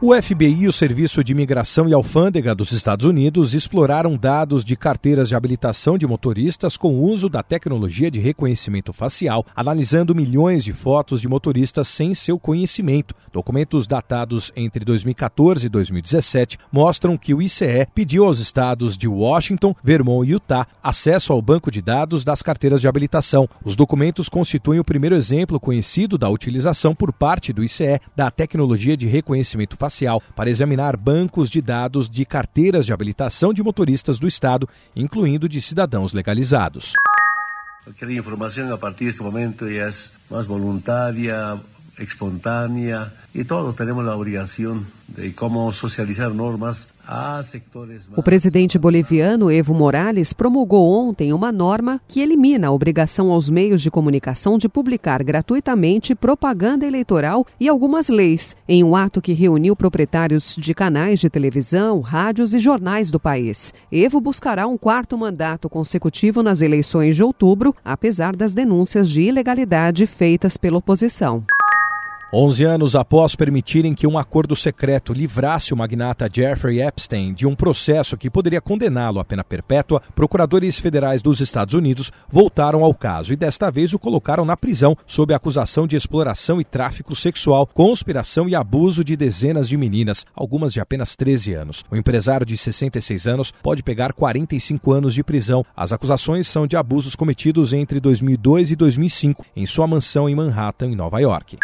O FBI e o Serviço de Imigração e Alfândega dos Estados Unidos exploraram dados de carteiras de habilitação de motoristas com uso da tecnologia de reconhecimento facial, analisando milhões de fotos de motoristas sem seu conhecimento. Documentos datados entre 2014 e 2017 mostram que o ICE pediu aos estados de Washington, Vermont e Utah acesso ao banco de dados das carteiras de habilitação. Os documentos constituem o primeiro exemplo conhecido da utilização por parte do ICE da tecnologia de reconhecimento facial facial para examinar bancos de dados de carteiras de habilitação de motoristas do Estado, incluindo de cidadãos legalizados. Qualquer informação a partir deste momento é mais voluntária, espontânea e todos temos a obrigação de como socializar normas a sectores. O presidente boliviano Evo Morales promulgou ontem uma norma que elimina a obrigação aos meios de comunicação de publicar gratuitamente propaganda eleitoral e algumas leis, em um ato que reuniu proprietários de canais de televisão, rádios e jornais do país. Evo buscará um quarto mandato consecutivo nas eleições de outubro, apesar das denúncias de ilegalidade feitas pela oposição. 11 anos após permitirem que um acordo secreto livrasse o magnata Jeffrey Epstein de um processo que poderia condená-lo à pena perpétua, procuradores federais dos Estados Unidos voltaram ao caso e desta vez o colocaram na prisão sob acusação de exploração e tráfico sexual, conspiração e abuso de dezenas de meninas, algumas de apenas 13 anos. O empresário de 66 anos pode pegar 45 anos de prisão. As acusações são de abusos cometidos entre 2002 e 2005 em sua mansão em Manhattan, em Nova York.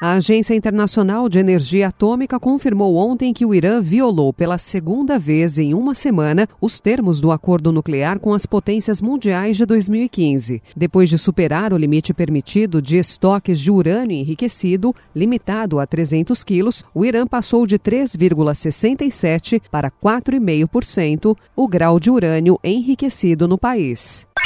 A Agência Internacional de Energia Atômica confirmou ontem que o Irã violou pela segunda vez em uma semana os termos do acordo nuclear com as potências mundiais de 2015. Depois de superar o limite permitido de estoques de urânio enriquecido, limitado a 300 quilos, o Irã passou de 3,67% para 4,5% o grau de urânio enriquecido no país.